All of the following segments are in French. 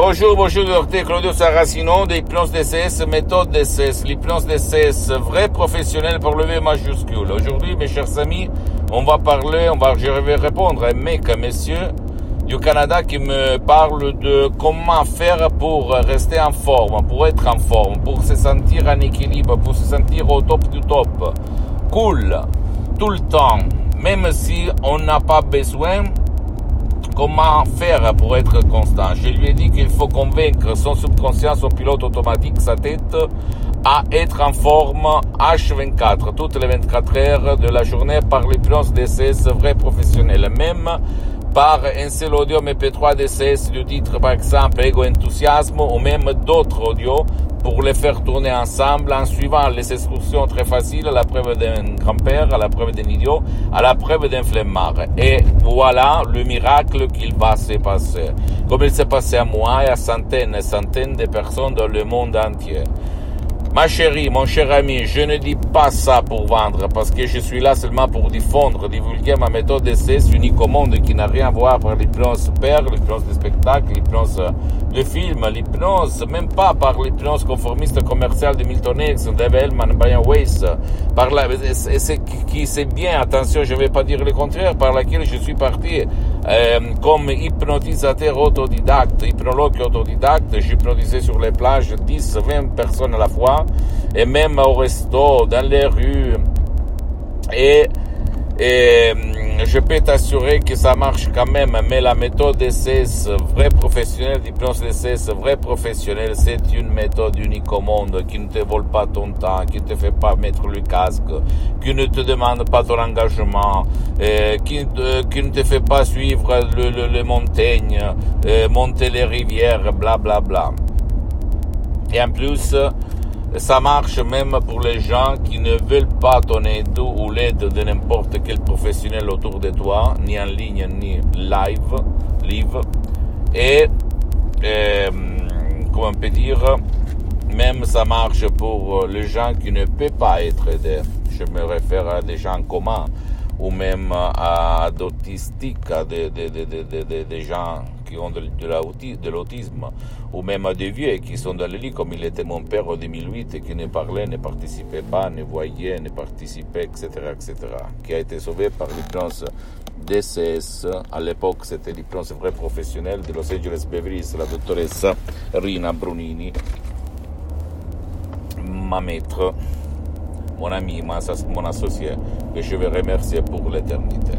Bonjour, bonjour, docteur Claudio Saracino d'Hypnose DCS, méthode DCS, l'hypnose DCS, vrai professionnel pour lever majuscule. Aujourd'hui, mes chers amis, on va parler, on va, je vais répondre à un mec, un monsieur du Canada qui me parle de comment faire pour rester en forme, pour être en forme, pour se sentir en équilibre, pour se sentir au top du top. Cool, tout le temps, même si on n'a pas besoin comment faire pour être constant. Je lui ai dit qu'il faut convaincre son subconscient, son pilote automatique, sa tête, à être en forme H24, toutes les 24 heures de la journée par l'hypnose DCS vrai professionnel. Même par un seul audio MP3 DCS du titre par exemple Ego Enthousiasme ou même d'autres audios pour les faire tourner ensemble en suivant les instructions très faciles à la preuve d'un grand-père, à la preuve d'un idiot, à la preuve d'un flemmard. Et voilà le miracle qu'il va se passer. Comme il s'est passé à moi et à centaines et centaines de personnes dans le monde entier. Ma chérie, mon cher ami, je ne dis pas ça pour vendre, parce que je suis là seulement pour diffondre, divulguer ma méthode d'essai unique au monde qui n'a rien à voir avec l'hypnose père, l'hypnose de spectacle, l'hypnose de film, l'hypnose, même pas par l'hypnose conformiste commerciale de Milton Erickson, Dave Hellman, Brian Weiss, par la, c'est qui c'est bien, attention, je ne vais pas dire le contraire, par laquelle je suis parti euh, comme hypnotisateur autodidacte, hypnologue autodidacte, j'hypnotisais sur les plages 10, 20 personnes à la fois, et même au resto, dans les rues. Et, et je peux t'assurer que ça marche quand même, mais la méthode DCS, vrai professionnel, d'hypnose DCS, vrai professionnel, c'est une méthode unique au monde qui ne te vole pas ton temps, qui ne te fait pas mettre le casque, qui ne te demande pas ton engagement, qui, qui ne te fait pas suivre le, le, les montagnes, monter les rivières, bla bla bla. Et en plus, ça marche même pour les gens qui ne veulent pas ton aide ou l'aide de n'importe quel professionnel autour de toi, ni en ligne, ni live, live. Et, euh, comment on peut dire, même ça marche pour les gens qui ne peuvent pas être aidés. Je me réfère à des gens communs ou même à des, des, des, des, des gens qui ont de, l'autisme, ou même des vieux qui sont dans le lit, comme il était mon père en 2008, et qui ne parlait, ne participait pas, ne voyait, ne participait, etc., etc., qui a été sauvé par l'hypnose DCS. À l'époque, c'était l'hypnose vrai professionnel de Los Angeles Beverly la dottoressa Rina Brunini, ma maître, mon ami, mon associé, que je vais remercier pour l'éternité.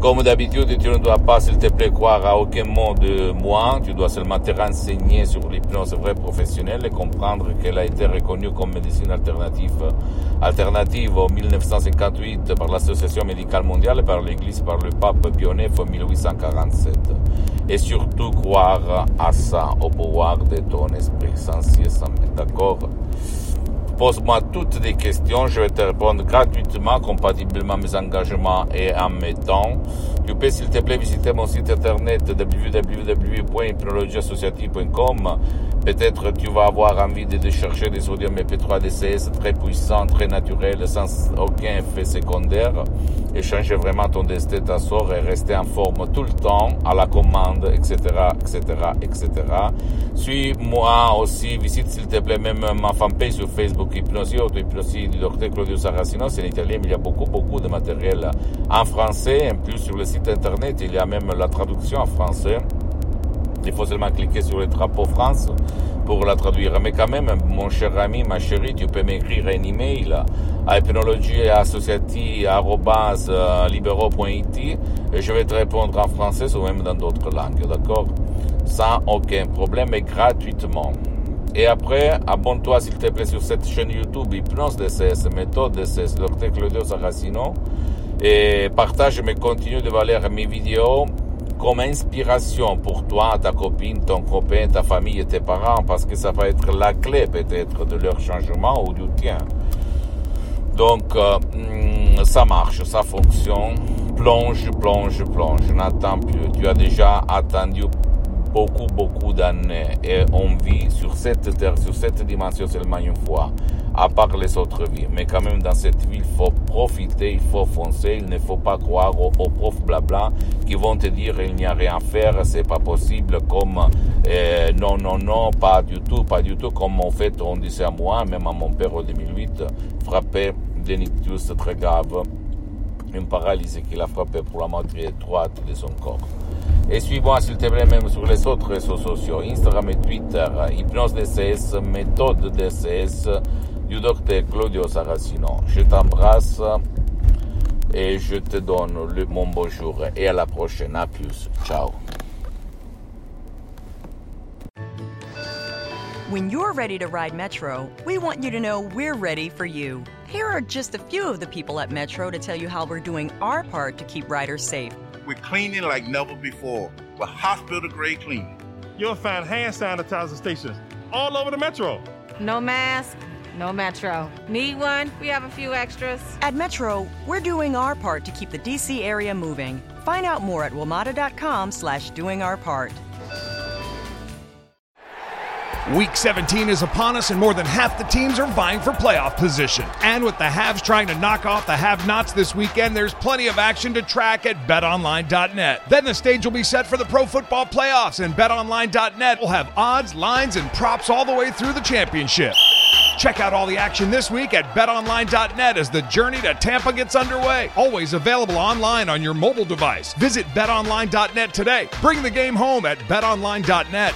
Comme d'habitude, tu ne dois pas, s'il te plaît, croire à aucun mot de moi. Tu dois seulement te renseigner sur l'hypnose vraie professionnelle et comprendre qu'elle a été reconnue comme médecine alternative, alternative en 1958 par l'Association médicale mondiale et par l'Église, par le pape Pie en 1847. Et surtout croire à ça, au pouvoir de ton esprit, sans cesse, D'accord? Pose-moi toutes les questions, je vais te répondre gratuitement, compatiblement à mes engagements et en mes temps. Tu peux, s'il te plaît, visiter mon site internet www.hypnologieassociative.com. Peut-être tu vas avoir envie de chercher des audios MP3 DCS très puissants, très naturels, sans aucun effet secondaire. Et changer vraiment ton destin, ta sort et rester en forme tout le temps, à la commande, etc., etc., etc. Suis-moi aussi, visite s'il te plaît même ma fanpage sur Facebook, Hypnosie, Auto-Hypnosie du docteur Claudio Saracino. C'est en italien, mais il y a beaucoup, beaucoup de matériel en français. En plus, sur le site internet, il y a même la traduction en français. Il faut seulement cliquer sur le drapeau France pour la traduire. Mais quand même, mon cher ami, ma chérie, tu peux m'écrire un email à hypnologieassociative.libero.it et je vais te répondre en français ou même dans d'autres langues, d'accord? Sans aucun problème et gratuitement. Et après, abonne-toi s'il te plaît sur cette chaîne YouTube Hypnose DCS, méthode DCS, Dr Claudio Saracino. Et partage, mais continue de valer mes vidéos comme inspiration pour toi, ta copine, ton copain, ta famille et tes parents, parce que ça va être la clé peut-être de leur changement ou du tien. Donc, euh, hmm, ça marche, ça fonctionne. Plonge, plonge, plonge. N'attends plus. Tu as déjà attendu beaucoup, beaucoup d'années et on vit sur cette terre, sur cette dimension seulement une fois, à part les autres vies. Mais quand même, dans cette vie, il faut profiter, il faut foncer, il ne faut pas croire aux, profs blabla qui vont te dire il n'y a rien à faire, c'est pas possible, comme euh, non, non, non, pas du tout, pas du tout, comme en fait on disait à moi, même à mon père en 2008, frappé d'un ictus très grave, une paralysie qui l'a frappé pour la moitié droite de son corps. Et suis-moi s'il te plaît même sur les autres réseaux sociaux, Instagram et Twitter, Hypnose DCS, méthode DCS du docteur Claudio Saracino. Je t'embrasse et je te donne le, mon bonjour et à la prochaine. À plus. Ciao. When you're ready to ride Metro, we want you to know we're ready for you. Here are just a few of the people at Metro to tell you how we're doing our part to keep riders safe. We're cleaning like never before with hospital grade cleaning. You'll find hand sanitizer stations all over the metro. No mask, no metro. Need one? We have a few extras. At Metro, we're doing our part to keep the DC area moving. Find out more at WMATA.com slash doing our part. Week 17 is upon us, and more than half the teams are vying for playoff position. And with the haves trying to knock off the have nots this weekend, there's plenty of action to track at betonline.net. Then the stage will be set for the pro football playoffs, and betonline.net will have odds, lines, and props all the way through the championship. Check out all the action this week at betonline.net as the journey to Tampa gets underway. Always available online on your mobile device. Visit betonline.net today. Bring the game home at betonline.net.